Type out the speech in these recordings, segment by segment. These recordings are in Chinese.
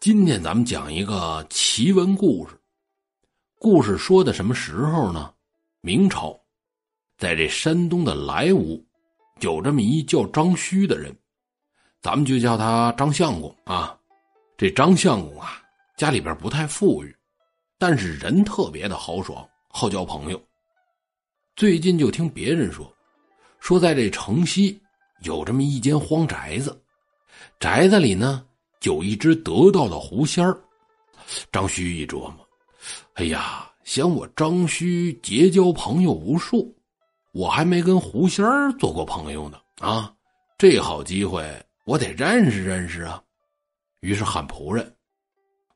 今天咱们讲一个奇闻故事。故事说的什么时候呢？明朝，在这山东的莱芜，有这么一叫张须的人，咱们就叫他张相公啊。这张相公啊，家里边不太富裕，但是人特别的豪爽，好交朋友。最近就听别人说，说在这城西有这么一间荒宅子，宅子里呢。有一只得道的狐仙儿，张须一琢磨，哎呀，想我张须结交朋友无数，我还没跟狐仙儿做过朋友呢啊！这好机会，我得认识认识啊！于是喊仆人，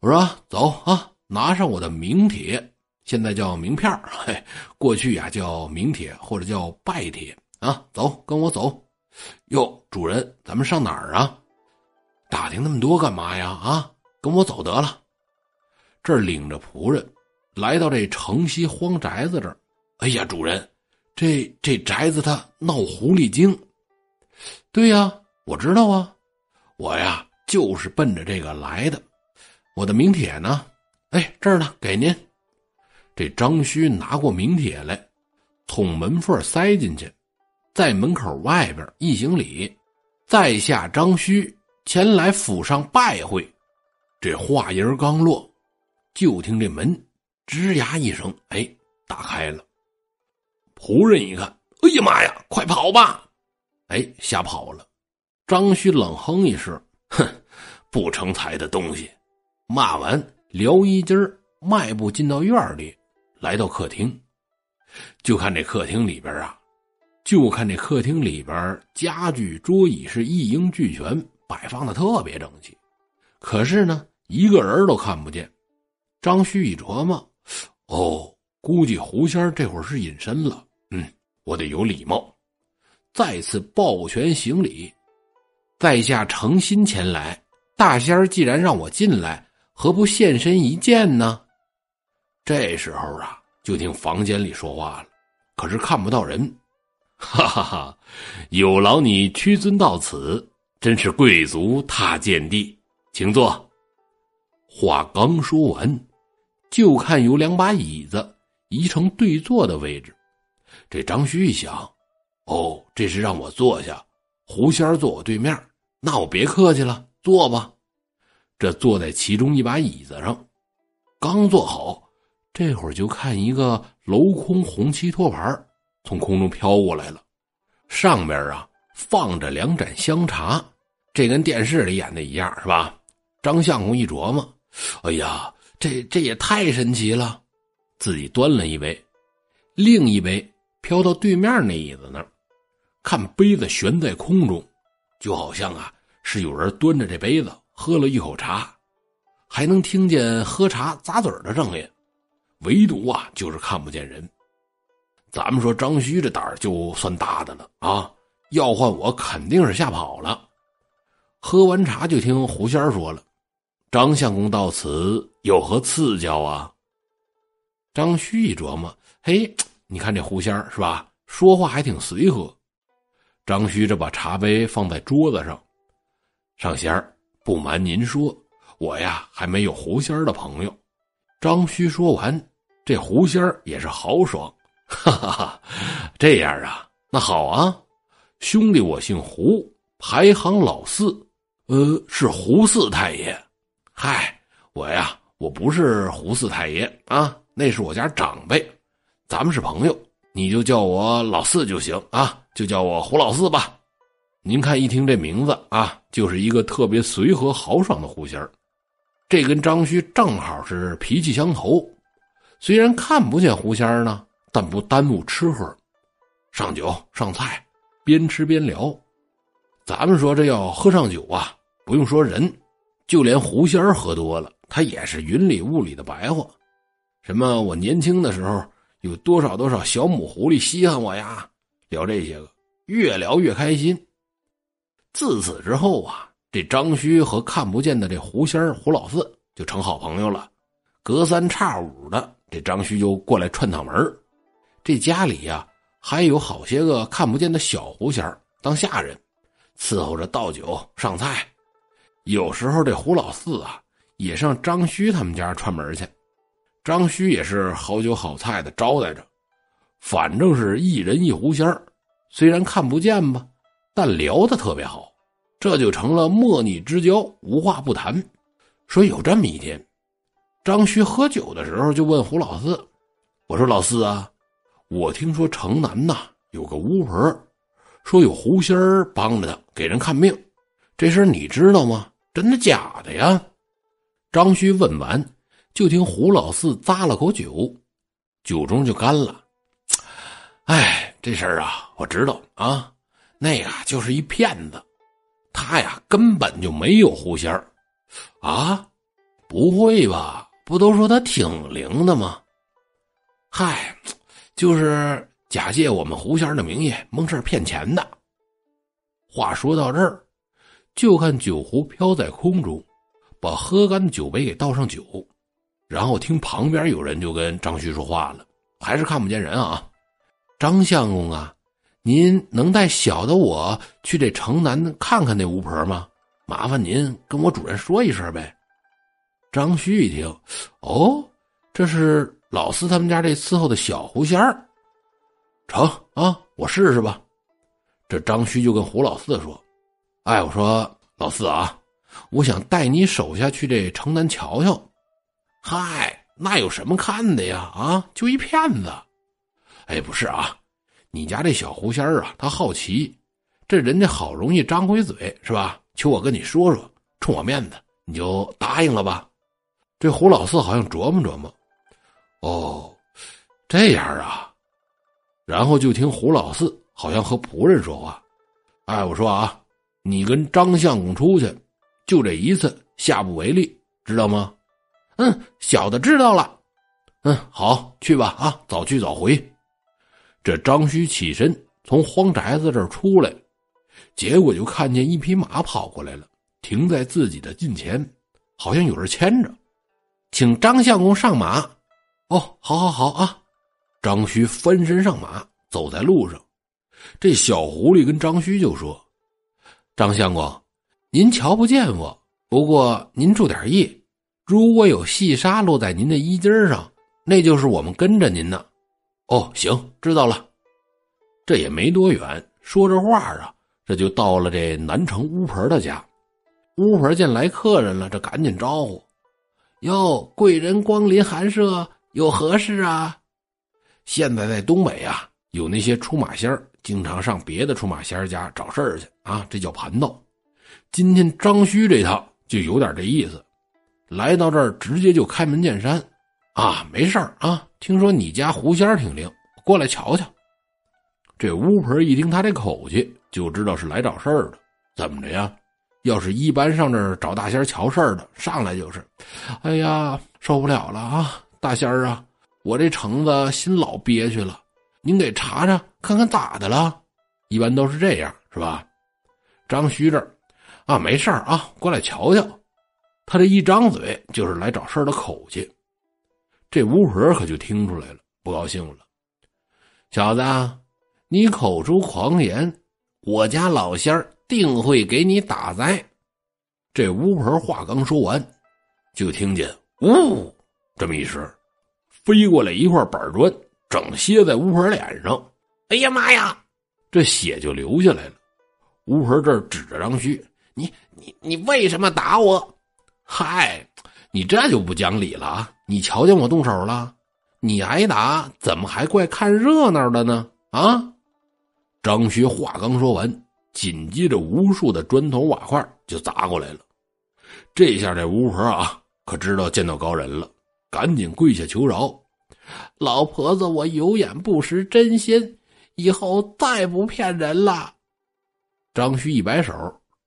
我说：“走啊，拿上我的名帖，现在叫名片嘿，过去呀叫名帖或者叫拜帖啊，走，跟我走。哟，主人，咱们上哪儿啊？”打听那么多干嘛呀？啊，跟我走得了。这领着仆人来到这城西荒宅子这儿。哎呀，主人，这这宅子它闹狐狸精。对呀，我知道啊，我呀就是奔着这个来的。我的名帖呢？哎，这儿呢，给您。这张须拿过名帖来，从门缝塞进去，在门口外边一行礼，在下张须。前来府上拜会，这话音刚落，就听这门吱呀一声，哎，打开了。仆人一看，哎呀妈呀，快跑吧！哎，吓跑了。张旭冷哼一声，哼，不成才的东西。骂完，撩衣襟迈步进到院里，来到客厅，就看这客厅里边啊，就看这客厅里边家具桌椅是一应俱全。摆放的特别整齐，可是呢，一个人都看不见。张旭一琢磨，哦，估计狐仙这会儿是隐身了。嗯，我得有礼貌，再次抱拳行礼。在下诚心前来，大仙儿既然让我进来，何不现身一见呢？这时候啊，就听房间里说话了，可是看不到人。哈哈哈，有劳你屈尊到此。真是贵族踏贱地，请坐。话刚说完，就看有两把椅子移成对坐的位置。这张旭一想，哦，这是让我坐下，狐仙坐我对面，那我别客气了，坐吧。这坐在其中一把椅子上，刚坐好，这会儿就看一个镂空红漆托盘从空中飘过来了，上面啊放着两盏香茶。这跟电视里演的一样，是吧？张相公一琢磨，哎呀，这这也太神奇了！自己端了一杯，另一杯飘到对面那椅子那儿，看杯子悬在空中，就好像啊是有人端着这杯子喝了一口茶，还能听见喝茶咂嘴的声音，唯独啊就是看不见人。咱们说张须这胆儿就算大的了啊，要换我肯定是吓跑了。喝完茶，就听狐仙说了：“张相公到此有何赐教啊？”张旭一琢磨：“嘿，你看这狐仙是吧？说话还挺随和。”张旭这把茶杯放在桌子上，上仙儿，不瞒您说，我呀还没有狐仙的朋友。张旭说完，这狐仙也是豪爽，哈哈哈，这样啊，那好啊，兄弟，我姓胡，排行老四。呃，是胡四太爷，嗨，我呀，我不是胡四太爷啊，那是我家长辈，咱们是朋友，你就叫我老四就行啊，就叫我胡老四吧。您看，一听这名字啊，就是一个特别随和豪爽的胡仙儿，这跟张旭正好是脾气相投。虽然看不见胡仙儿呢，但不耽误吃喝，上酒上菜，边吃边聊。咱们说这要喝上酒啊，不用说人，就连狐仙喝多了，他也是云里雾里的白话。什么我年轻的时候有多少多少小母狐狸稀罕我呀，聊这些个，越聊越开心。自此之后啊，这张须和看不见的这狐仙胡老四就成好朋友了。隔三差五的，这张须就过来串趟门这家里呀，还有好些个看不见的小狐仙当下人。伺候着倒酒上菜，有时候这胡老四啊也上张须他们家串门去。张须也是好酒好菜的招待着，反正是一人一狐仙儿虽然看不见吧，但聊得特别好，这就成了莫逆之交，无话不谈。说有这么一天，张须喝酒的时候就问胡老四：“我说老四啊，我听说城南呐有个巫婆，说有狐仙儿帮着他给人看病，这事你知道吗？真的假的呀？”张须问完。就听胡老四咂了口酒，酒盅就干了。哎，这事儿啊，我知道啊，那个就是一骗子，他呀根本就没有狐仙儿啊！不会吧？不都说他挺灵的吗？嗨，就是假借我们狐仙的名义蒙事骗钱的。话说到这儿，就看酒壶飘在空中，把喝干的酒杯给倒上酒。然后听旁边有人就跟张旭说话了，还是看不见人啊。张相公啊，您能带小的我去这城南看看那巫婆吗？麻烦您跟我主人说一声呗。张旭一听，哦，这是老四他们家这伺候的小狐仙儿，成啊，我试试吧。这张旭就跟胡老四说：“哎，我说老四啊，我想带你手下去这城南瞧瞧。”嗨，那有什么看的呀？啊，就一骗子。哎，不是啊，你家这小狐仙啊，他好奇，这人家好容易张回嘴是吧？求我跟你说说，冲我面子，你就答应了吧。这胡老四好像琢磨琢磨，哦，这样啊。然后就听胡老四好像和仆人说话。哎，我说啊，你跟张相公出去，就这一次，下不为例，知道吗？嗯，小的知道了。嗯，好，去吧。啊，早去早回。这张须起身从荒宅子这儿出来，结果就看见一匹马跑过来了，停在自己的近前，好像有人牵着，请张相公上马。哦，好，好，好啊！张须翻身上马，走在路上。这小狐狸跟张须就说：“张相公，您瞧不见我，不过您注点意。”如果有细沙落在您的衣襟上，那就是我们跟着您呢。哦，行，知道了。这也没多远，说着话啊，这就到了这南城巫婆的家。巫婆见来客人了，这赶紧招呼：“哟，贵人光临寒舍，有何事啊？”现在在东北啊，有那些出马仙儿经常上别的出马仙儿家找事儿去啊，这叫盘道。今天张须这趟就有点这意思。来到这儿，直接就开门见山，啊，没事儿啊。听说你家狐仙儿挺灵，过来瞧瞧。这巫婆一听他这口气，就知道是来找事儿的。怎么着呀？要是一般上这儿找大仙儿瞧事儿的，上来就是，哎呀，受不了了啊！大仙儿啊，我这橙子心老憋屈了，您给查查看看咋的了？一般都是这样，是吧？张须这儿，啊，没事儿啊，过来瞧瞧。他这一张嘴就是来找事儿的口气，这巫婆可就听出来了，不高兴了。小子，你口出狂言，我家老仙儿定会给你打灾。这巫婆话刚说完，就听见“呜”这么一声，飞过来一块板砖，整歇在巫婆脸上。哎呀妈呀，这血就流下来了。巫婆这儿指着张旭：“你你你为什么打我？”嗨，你这就不讲理了啊！你瞧见我动手了，你挨打怎么还怪看热闹的呢？啊！张旭话刚说完，紧接着无数的砖头瓦块就砸过来了。这下这巫婆啊，可知道见到高人了，赶紧跪下求饶：“老婆子，我有眼不识真心，以后再不骗人了。”张旭一摆手，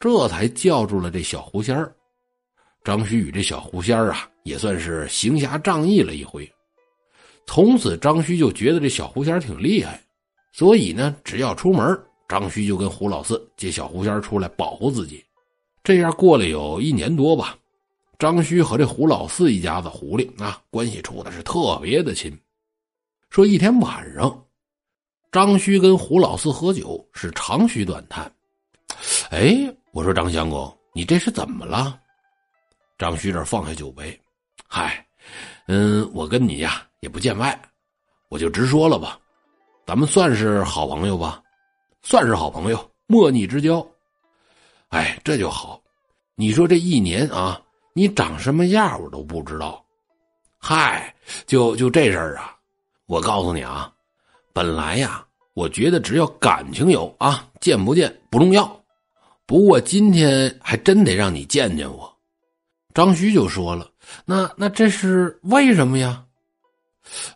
这才叫住了这小狐仙儿。张须与这小狐仙儿啊，也算是行侠仗义了一回。从此，张须就觉得这小狐仙挺厉害，所以呢，只要出门，张须就跟胡老四借小狐仙出来保护自己。这样过了有一年多吧，张须和这胡老四一家子狐狸啊，关系处的是特别的亲。说一天晚上，张须跟胡老四喝酒，是长吁短叹。哎，我说张相公，你这是怎么了？张旭这放下酒杯，嗨，嗯，我跟你呀也不见外，我就直说了吧，咱们算是好朋友吧，算是好朋友，莫逆之交。哎，这就好。你说这一年啊，你长什么样我都不知道。嗨，就就这事儿啊，我告诉你啊，本来呀，我觉得只要感情有啊，见不见不重要。不过今天还真得让你见见我。张旭就说了：“那那这是为什么呀？”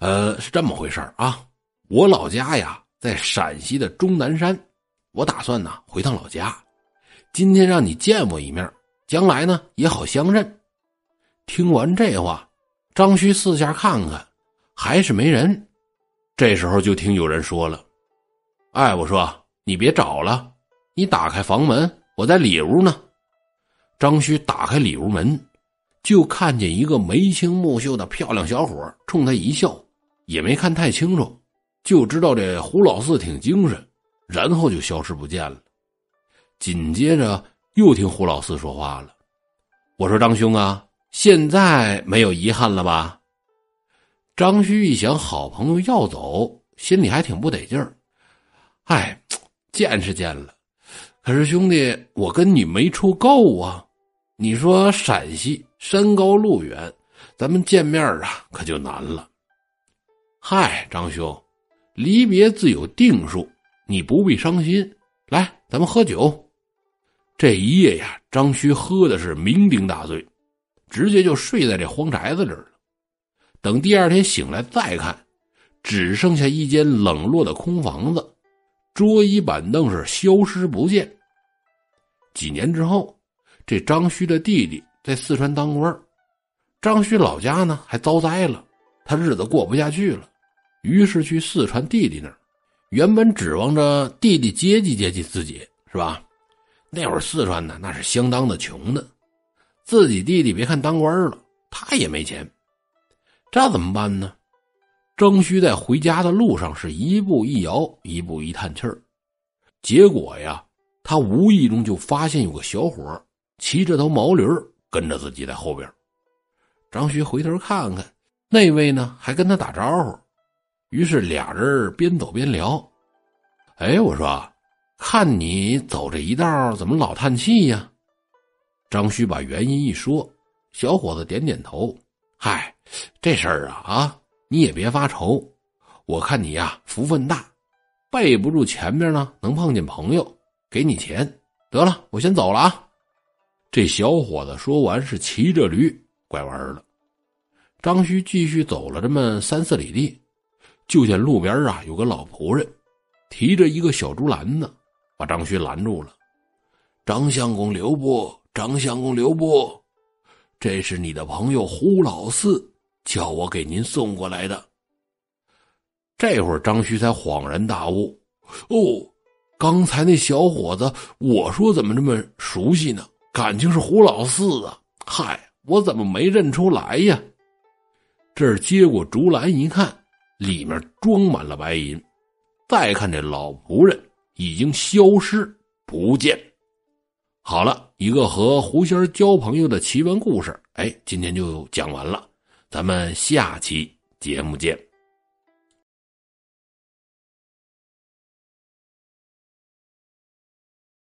呃，是这么回事啊。我老家呀在陕西的终南山，我打算呢回趟老家。今天让你见我一面，将来呢也好相认。听完这话，张旭四下看看，还是没人。这时候就听有人说了：“哎，我说你别找了，你打开房门，我在里屋呢。”张旭打开里屋门，就看见一个眉清目秀的漂亮小伙冲他一笑，也没看太清楚，就知道这胡老四挺精神，然后就消失不见了。紧接着又听胡老四说话了：“我说张兄啊，现在没有遗憾了吧？”张旭一想，好朋友要走，心里还挺不得劲儿。哎，见是见了，可是兄弟，我跟你没处够啊！你说陕西山高路远，咱们见面啊，可就难了。嗨，张兄，离别自有定数，你不必伤心。来，咱们喝酒。这一夜呀，张旭喝的是酩酊大醉，直接就睡在这荒宅子里了。等第二天醒来再看，只剩下一间冷落的空房子，桌椅板凳是消失不见。几年之后，这张旭的弟弟在四川当官，张旭老家呢还遭灾了，他日子过不下去了，于是去四川弟弟那儿，原本指望着弟弟接济接济自己，是吧？那会儿四川呢，那是相当的穷的，自己弟弟别看当官了，他也没钱，这怎么办呢？张旭在回家的路上是一步一摇，一步一叹气儿，结果呀，他无意中就发现有个小伙骑着头毛驴跟着自己在后边。张旭回头看看，那位呢还跟他打招呼，于是俩人边走边聊。哎，我说。看你走这一道，怎么老叹气呀？张旭把原因一说，小伙子点点头。嗨，这事儿啊啊，你也别发愁。我看你呀，福分大，背不住前面呢能碰见朋友，给你钱得了。我先走了啊。这小伙子说完，是骑着驴拐弯了。张旭继续走了这么三四里地，就见路边啊有个老仆人，提着一个小竹篮子。把张旭拦住了，张相公留步，张相公留步，这是你的朋友胡老四叫我给您送过来的。这会儿张旭才恍然大悟，哦，刚才那小伙子，我说怎么这么熟悉呢？感情是胡老四啊！嗨，我怎么没认出来呀？这儿接过竹篮一看，里面装满了白银，再看这老仆人。已经消失不见。好了，一个和狐仙交朋友的奇闻故事，哎，今天就讲完了，咱们下期节目见。